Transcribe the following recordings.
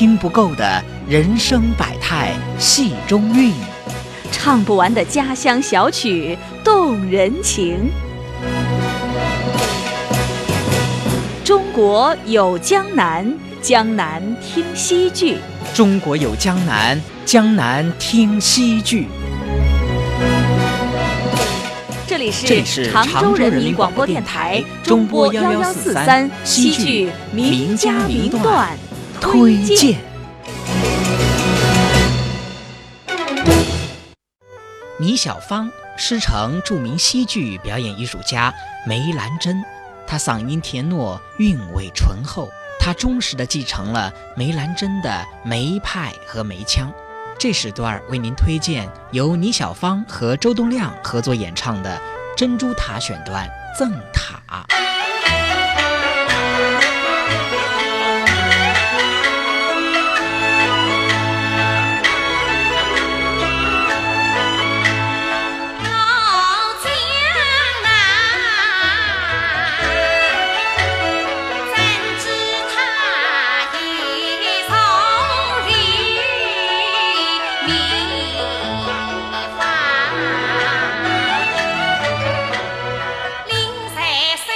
听不够的人生百态戏中韵，唱不完的家乡小曲动人情。中国有江南，江南听西剧。中国有江南，江南听西剧。这里是是常州人民广播电台中波幺幺四三戏剧名家名段推荐。倪小芳师承著名戏剧表演艺术家梅兰珍，她嗓音甜糯，韵味醇厚。她忠实地继承了梅兰珍的梅派和梅腔。这时段为您推荐由倪小芳和周东亮合作演唱的《珍珠塔》选段《赠塔》。es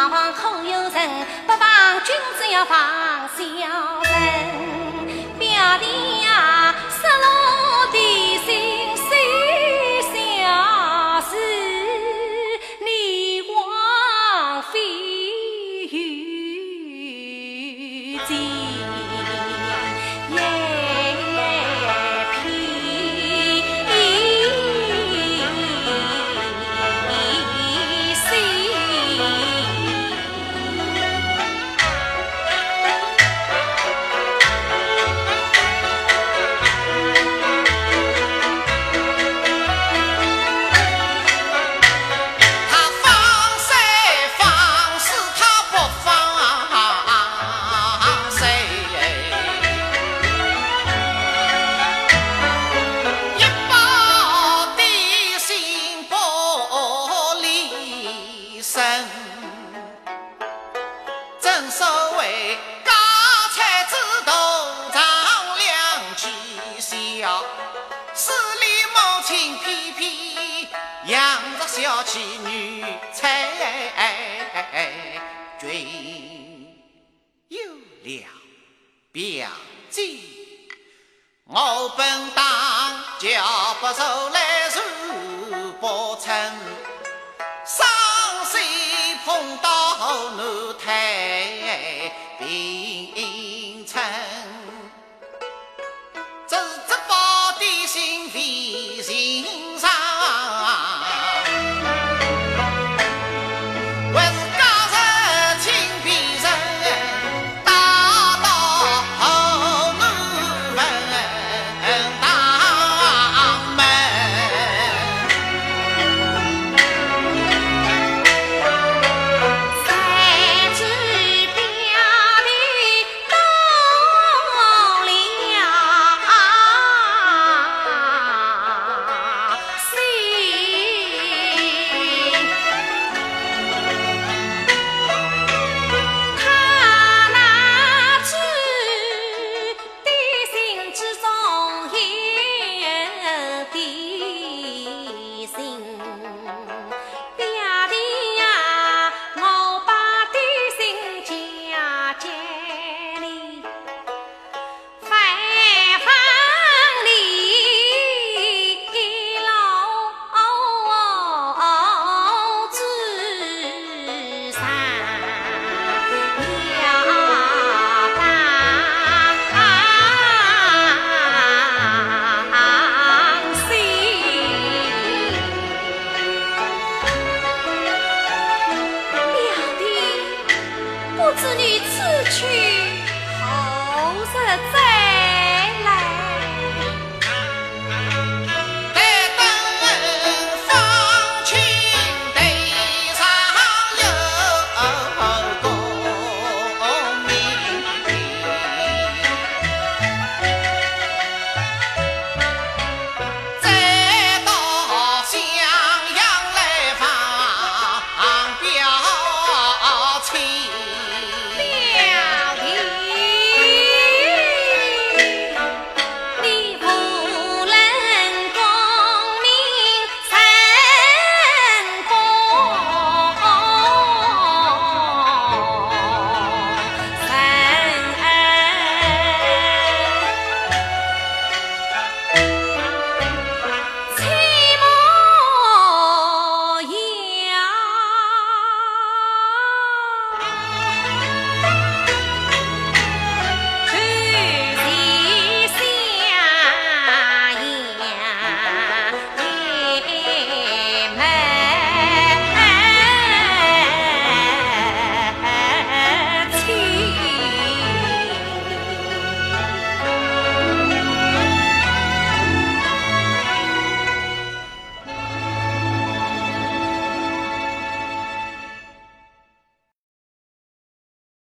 大王可有人不防君子要防小人表弟呀失落的心手下是你王妃女才君有了。表姐，我本当叫不出来如不成，不知你此去何日再？